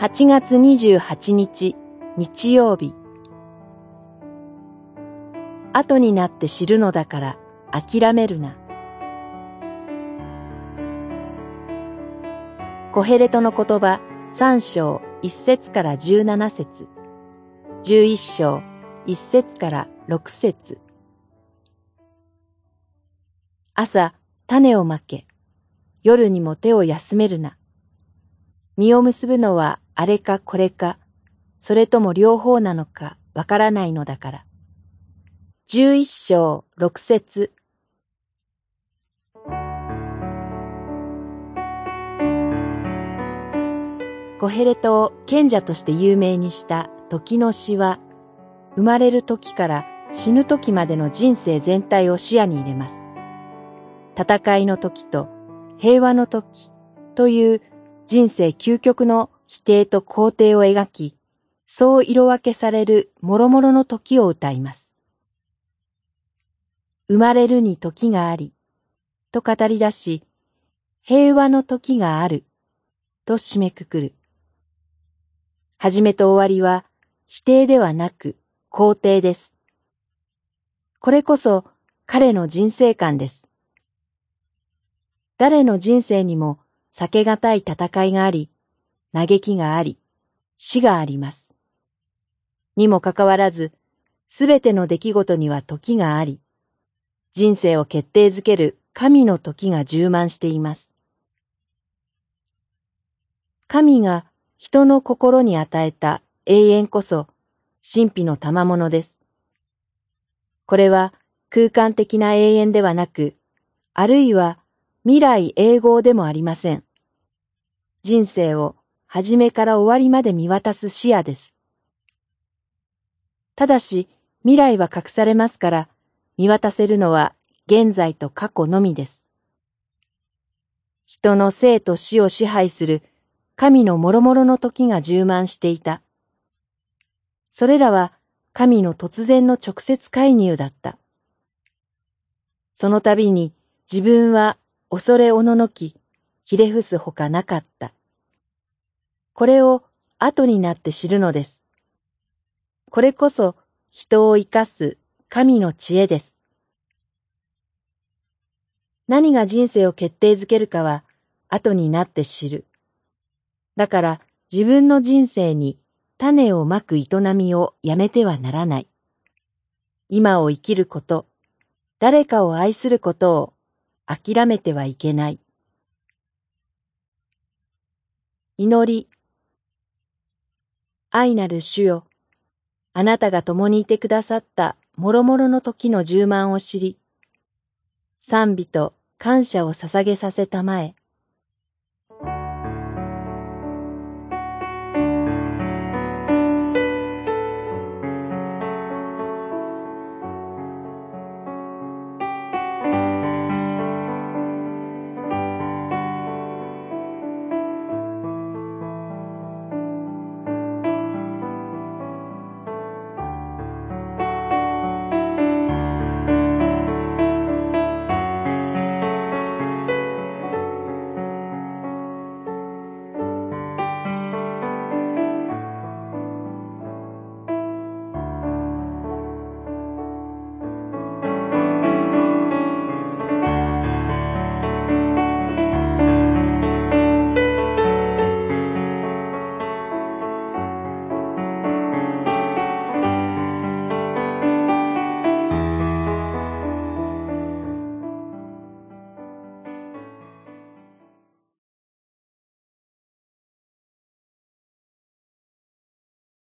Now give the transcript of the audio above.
8月28日日曜日後になって知るのだから諦めるな。コヘレトの言葉三章一節から十七節十一章一節から六節朝種をまけ、夜にも手を休めるな。実を結ぶのはあれかこれか、それとも両方なのかわからないのだから。十一章六節コヘレトを賢者として有名にした時の詩は、生まれる時から死ぬ時までの人生全体を視野に入れます。戦いの時と平和の時という人生究極の否定と肯定を描き、そう色分けされる諸々の時を歌います。生まれるに時があり、と語り出し、平和の時がある、と締めくくる。始めと終わりは否定ではなく肯定です。これこそ彼の人生観です。誰の人生にも避けがたい戦いがあり、嘆きがあり、死があります。にもかかわらず、すべての出来事には時があり、人生を決定づける神の時が充満しています。神が人の心に与えた永遠こそ神秘の賜物です。これは空間的な永遠ではなく、あるいは未来永劫でもありません。人生を初めから終わりまで見渡す視野です。ただし未来は隠されますから、見渡せるのは現在と過去のみです。人の生と死を支配する神の諸々の時が充満していた。それらは神の突然の直接介入だった。その度に自分は恐れおののき、ひれ伏すほかなかった。これを後になって知るのです。これこそ人を生かす神の知恵です。何が人生を決定づけるかは後になって知る。だから自分の人生に種をまく営みをやめてはならない。今を生きること、誰かを愛することを諦めてはいけない。祈り。愛なる主よ。あなたが共にいてくださった諸々の時の十万を知り、賛美と感謝を捧げさせたまえ。